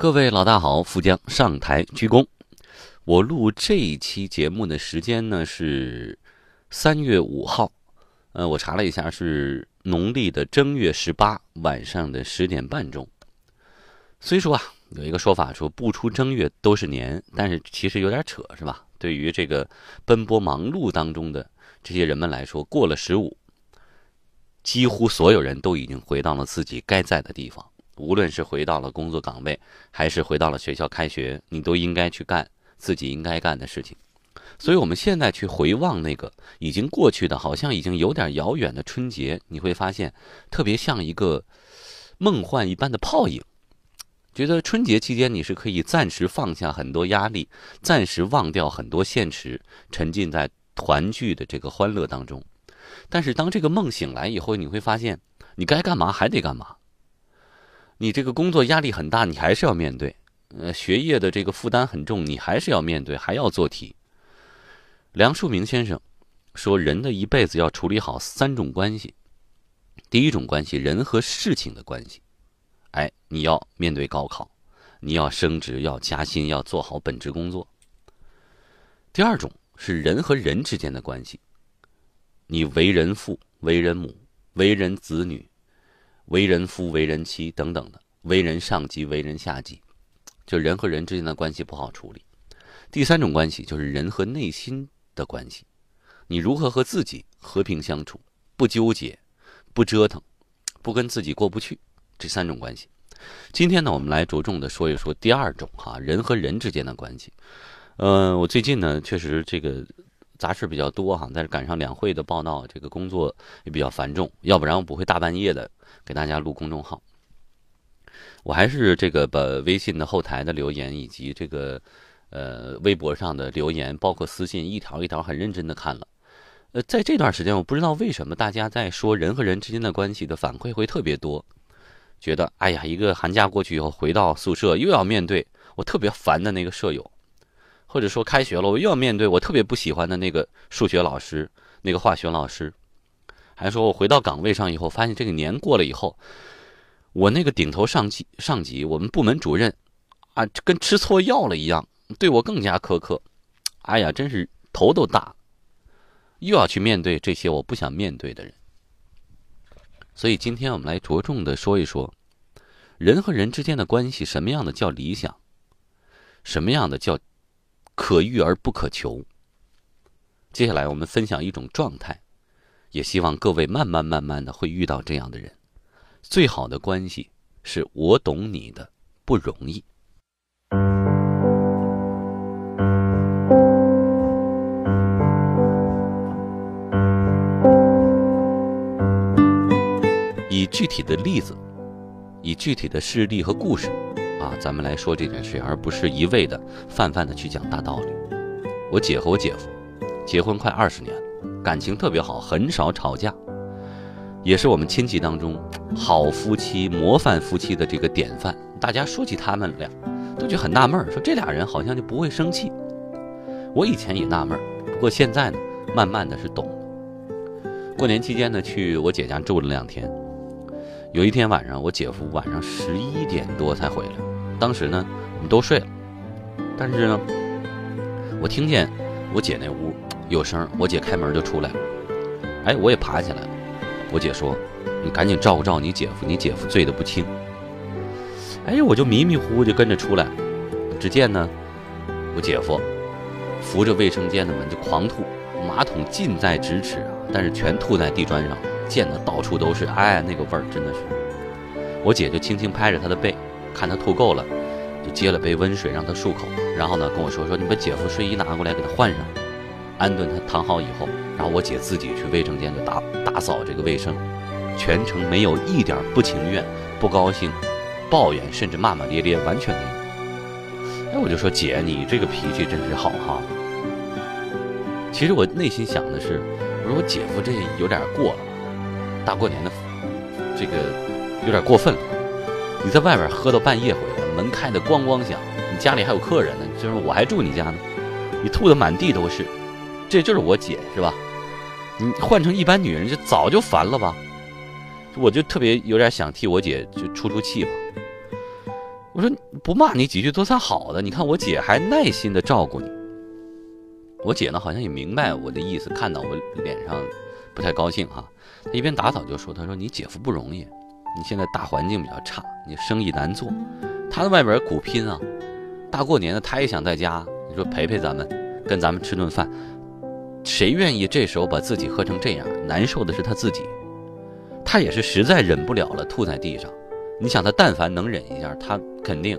各位老大好，富江上台鞠躬。我录这一期节目的时间呢是三月五号，呃，我查了一下是农历的正月十八晚上的十点半钟。虽说啊有一个说法说不出正月都是年，但是其实有点扯是吧？对于这个奔波忙碌当中的这些人们来说，过了十五，几乎所有人都已经回到了自己该在的地方。无论是回到了工作岗位，还是回到了学校开学，你都应该去干自己应该干的事情。所以，我们现在去回望那个已经过去的，好像已经有点遥远的春节，你会发现特别像一个梦幻一般的泡影。觉得春节期间你是可以暂时放下很多压力，暂时忘掉很多现实，沉浸在团聚的这个欢乐当中。但是，当这个梦醒来以后，你会发现你该干嘛还得干嘛。你这个工作压力很大，你还是要面对；呃，学业的这个负担很重，你还是要面对，还要做题。梁漱溟先生说，人的一辈子要处理好三种关系。第一种关系，人和事情的关系，哎，你要面对高考，你要升职，要加薪，要做好本职工作。第二种是人和人之间的关系，你为人父、为人母、为人子女。为人夫、为人妻等等的，为人上级、为人下级，就人和人之间的关系不好处理。第三种关系就是人和内心的关系，你如何和自己和平相处，不纠结，不折腾，不跟自己过不去，这三种关系。今天呢，我们来着重的说一说第二种哈，人和人之间的关系。呃，我最近呢，确实这个。杂事比较多哈，但是赶上两会的报道，这个工作也比较繁重，要不然我不会大半夜的给大家录公众号。我还是这个把微信的后台的留言以及这个呃微博上的留言，包括私信，一条一条很认真的看了。呃，在这段时间，我不知道为什么大家在说人和人之间的关系的反馈会特别多，觉得哎呀，一个寒假过去以后回到宿舍又要面对我特别烦的那个舍友。或者说开学了，我又要面对我特别不喜欢的那个数学老师、那个化学老师，还说我回到岗位上以后，发现这个年过了以后，我那个顶头上级、上级，我们部门主任，啊，跟吃错药了一样，对我更加苛刻。哎呀，真是头都大，又要去面对这些我不想面对的人。所以今天我们来着重的说一说，人和人之间的关系，什么样的叫理想，什么样的叫。可遇而不可求。接下来我们分享一种状态，也希望各位慢慢慢慢的会遇到这样的人。最好的关系是我懂你的不容易。以具体的例子，以具体的事例和故事。啊，咱们来说这件事，而不是一味的泛泛的去讲大道理。我姐和我姐夫结婚快二十年了，感情特别好，很少吵架，也是我们亲戚当中好夫妻、模范夫妻的这个典范。大家说起他们俩，都觉得很纳闷说这俩人好像就不会生气。我以前也纳闷不过现在呢，慢慢的是懂了。过年期间呢，去我姐家住了两天。有一天晚上，我姐夫晚上十一点多才回来。当时呢，我们都睡了，但是呢，我听见我姐那屋有声，我姐开门就出来了。哎，我也爬起来了。我姐说：“你赶紧照顾照顾你姐夫，你姐夫醉得不轻。”哎，我就迷迷糊糊就跟着出来。只见呢，我姐夫扶着卫生间的门就狂吐，马桶近在咫尺啊，但是全吐在地砖上，溅得到处都是。哎，那个味儿真的是。我姐就轻轻拍着他的背。看他吐够了，就接了杯温水让他漱口，然后呢跟我说说你把姐夫睡衣拿过来给他换上，安顿他躺好以后，然后我姐自己去卫生间就打打扫这个卫生，全程没有一点不情愿、不高兴、抱怨，甚至骂骂咧咧，完全没有。哎，我就说姐，你这个脾气真是好哈。其实我内心想的是，我说我姐夫这有点过了，大过年的，这个有点过分了。你在外边喝到半夜回来，门开的咣咣响，你家里还有客人呢，就是我还住你家呢，你吐的满地都是，这就是我姐是吧？你换成一般女人就早就烦了吧？我就特别有点想替我姐就出出气吧。我说不骂你几句都算好的，你看我姐还耐心的照顾你。我姐呢好像也明白我的意思，看到我脸上不太高兴哈，她一边打扫就说：“她说你姐夫不容易，你现在大环境比较差，你生意难做，他在外边也苦拼啊，大过年的他也想在家，你说陪陪咱们，跟咱们吃顿饭，谁愿意这时候把自己喝成这样？难受的是他自己，他也是实在忍不了了，吐在地上。你想他但凡能忍一下，他肯定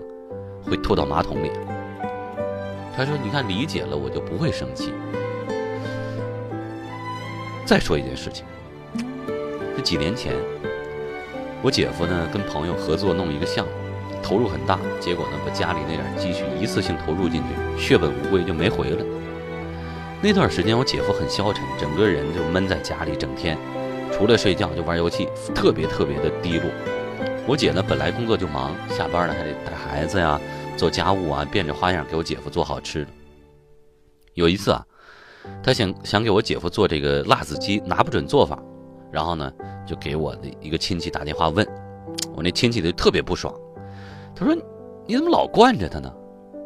会吐到马桶里。”他说：“你看，理解了，我就不会生气。”再说一件事情，是几年前，我姐夫呢跟朋友合作弄一个项目，投入很大，结果呢把家里那点积蓄一次性投入进去，血本无归就没回来。那段时间我姐夫很消沉，整个人就闷在家里，整天除了睡觉就玩游戏，特别特别的低落。我姐呢本来工作就忙，下班了还得带孩子呀。做家务啊，变着花样给我姐夫做好吃的。有一次啊，他想想给我姐夫做这个辣子鸡，拿不准做法，然后呢，就给我的一个亲戚打电话问，我那亲戚就特别不爽，他说：“你怎么老惯着他呢？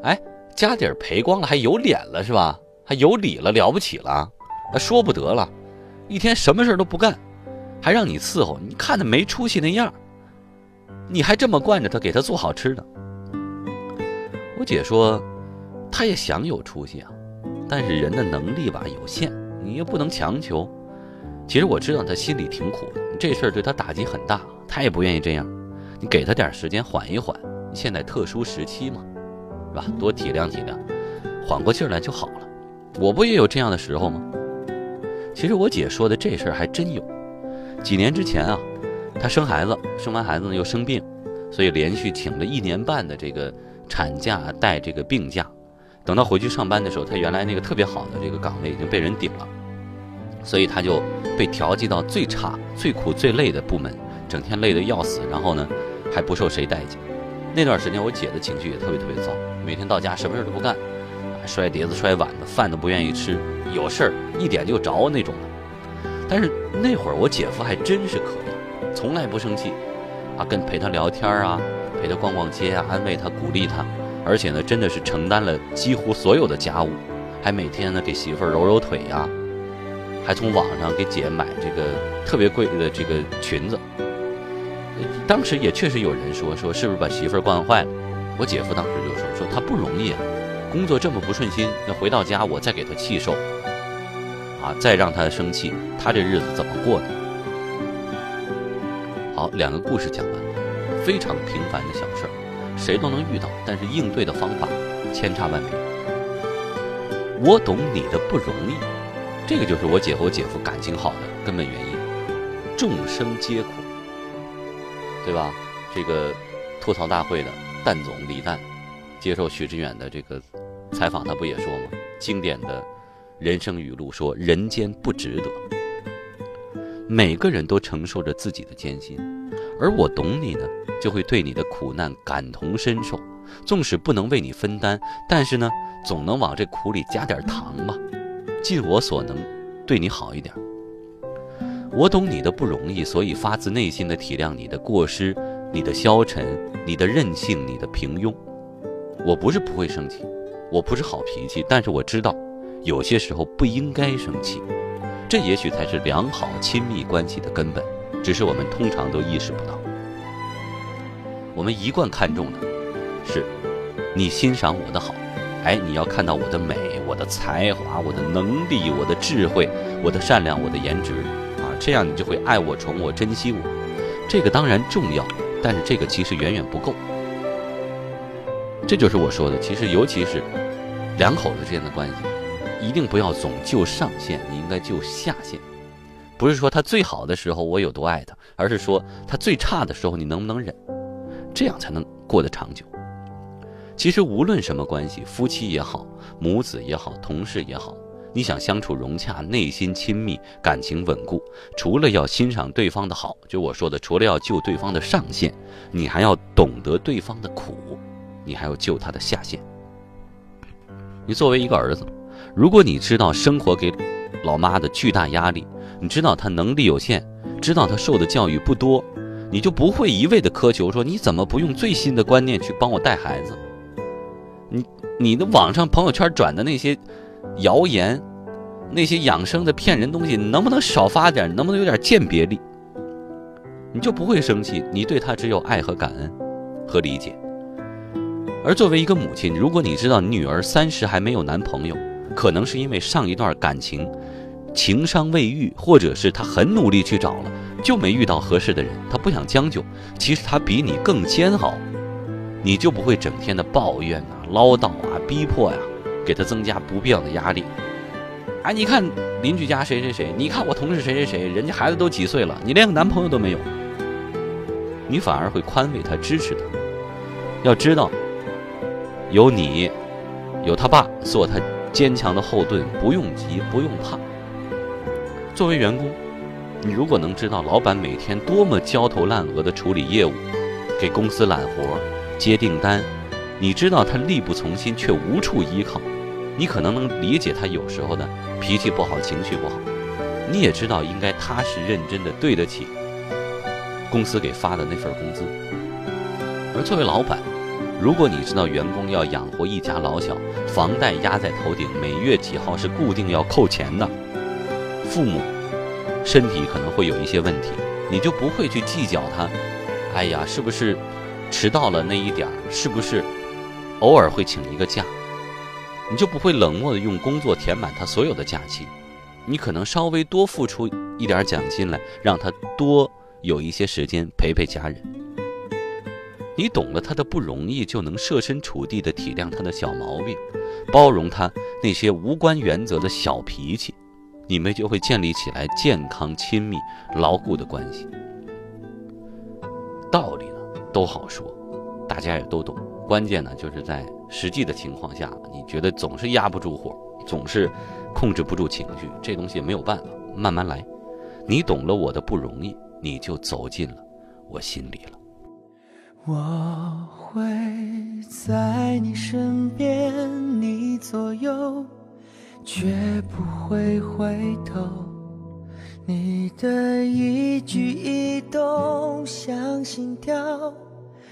哎，家底儿赔光了还有脸了是吧？还有理了了不起了？还说不得了，一天什么事都不干，还让你伺候，你看他没出息那样，你还这么惯着他，给他做好吃的。”我姐说，他也想有出息啊，但是人的能力吧有限，你又不能强求。其实我知道她心里挺苦的，这事儿对她打击很大，她也不愿意这样。你给她点时间缓一缓，现在特殊时期嘛，是吧？多体谅体谅，缓过劲来就好了。我不也有这样的时候吗？其实我姐说的这事儿还真有。几年之前啊，她生孩子，生完孩子呢又生病，所以连续请了一年半的这个。产假带这个病假，等到回去上班的时候，她原来那个特别好的这个岗位已经被人顶了，所以他就被调剂到最差、最苦、最累的部门，整天累得要死，然后呢还不受谁待见。那段时间我姐的情绪也特别特别糟，每天到家什么事都不干，摔碟子、摔碗的，饭都不愿意吃，有事儿一点就着那种的。但是那会儿我姐夫还真是可以，从来不生气，啊，跟陪他聊天啊。陪他逛逛街啊，安慰他，鼓励他，而且呢，真的是承担了几乎所有的家务，还每天呢给媳妇儿揉揉腿呀，还从网上给姐买这个特别贵的这个裙子。当时也确实有人说说是不是把媳妇儿惯坏了？我姐夫当时就说说他不容易啊，工作这么不顺心，那回到家我再给他气受，啊，再让他生气，他这日子怎么过呢？好，两个故事讲完了。非常平凡的小事儿，谁都能遇到，但是应对的方法千差万别。我懂你的不容易，这个就是我姐和我姐夫感情好的根本原因。众生皆苦，对吧？这个吐槽大会的蛋总李诞接受许知远的这个采访，他不也说吗？经典的人生语录说：“人间不值得。”每个人都承受着自己的艰辛，而我懂你呢。就会对你的苦难感同身受，纵使不能为你分担，但是呢，总能往这苦里加点糖吧，尽我所能，对你好一点。我懂你的不容易，所以发自内心的体谅你的过失、你的消沉、你的任性、你的平庸。我不是不会生气，我不是好脾气，但是我知道，有些时候不应该生气，这也许才是良好亲密关系的根本，只是我们通常都意识不到。我们一贯看重的是，你欣赏我的好，哎，你要看到我的美、我的才华、我的能力、我的智慧、我的善良、我的颜值，啊，这样你就会爱我、宠我、珍惜我。这个当然重要，但是这个其实远远不够。这就是我说的，其实尤其是两口子之间的关系，一定不要总救上限，你应该救下限。不是说他最好的时候我有多爱他，而是说他最差的时候你能不能忍。这样才能过得长久。其实无论什么关系，夫妻也好，母子也好，同事也好，你想相处融洽，内心亲密，感情稳固，除了要欣赏对方的好，就我说的，除了要救对方的上限，你还要懂得对方的苦，你还要救他的下限。你作为一个儿子，如果你知道生活给老妈的巨大压力，你知道她能力有限，知道她受的教育不多。你就不会一味的苛求说你怎么不用最新的观念去帮我带孩子？你的网上朋友圈转的那些谣言，那些养生的骗人东西，能不能少发点？能不能有点鉴别力？你就不会生气，你对他只有爱和感恩和理解。而作为一个母亲，如果你知道女儿三十还没有男朋友，可能是因为上一段感情情伤未愈，或者是她很努力去找了，就没遇到合适的人，她不想将就。其实她比你更煎熬，你就不会整天的抱怨啊、唠叨啊、逼迫呀，给他增加不必要的压力。哎，你看邻居家谁谁谁，你看我同事谁谁谁，人家孩子都几岁了，你连个男朋友都没有，你反而会宽慰他、支持他。要知道。有你，有他爸做他坚强的后盾，不用急，不用怕。作为员工，你如果能知道老板每天多么焦头烂额的处理业务，给公司揽活、接订单，你知道他力不从心却无处依靠，你可能能理解他有时候的脾气不好、情绪不好。你也知道应该踏实认真的对得起公司给发的那份工资。而作为老板，如果你知道员工要养活一家老小，房贷压在头顶，每月几号是固定要扣钱的，父母身体可能会有一些问题，你就不会去计较他，哎呀，是不是迟到了那一点儿，是不是偶尔会请一个假，你就不会冷漠的用工作填满他所有的假期，你可能稍微多付出一点奖金来，让他多有一些时间陪陪家人。你懂了他的不容易，就能设身处地的体谅他的小毛病，包容他那些无关原则的小脾气，你们就会建立起来健康、亲密、牢固的关系。道理呢都好说，大家也都懂，关键呢就是在实际的情况下，你觉得总是压不住火，总是控制不住情绪，这东西没有办法，慢慢来。你懂了我的不容易，你就走进了我心里了。我会在你身边，你左右，绝不会回头。你的一举一动像心跳，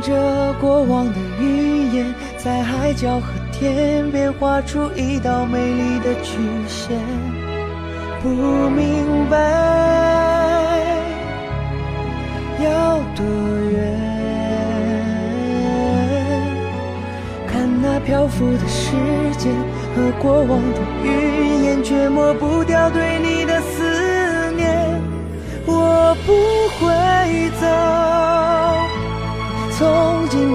着过往的云烟，在海角和天边画出一道美丽的曲线，不明白。要多远？看那漂浮的时间和过往的云烟，却抹不掉对你的思念。我不会走，